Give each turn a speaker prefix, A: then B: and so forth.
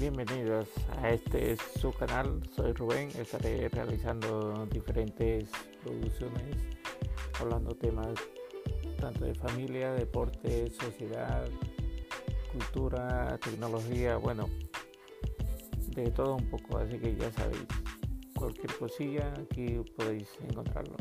A: Bienvenidos a este su canal, soy Rubén, estaré realizando diferentes producciones hablando temas tanto de familia, deporte, sociedad, cultura, tecnología, bueno, de todo un poco, así que ya sabéis, cualquier cosilla aquí podéis encontrarlo.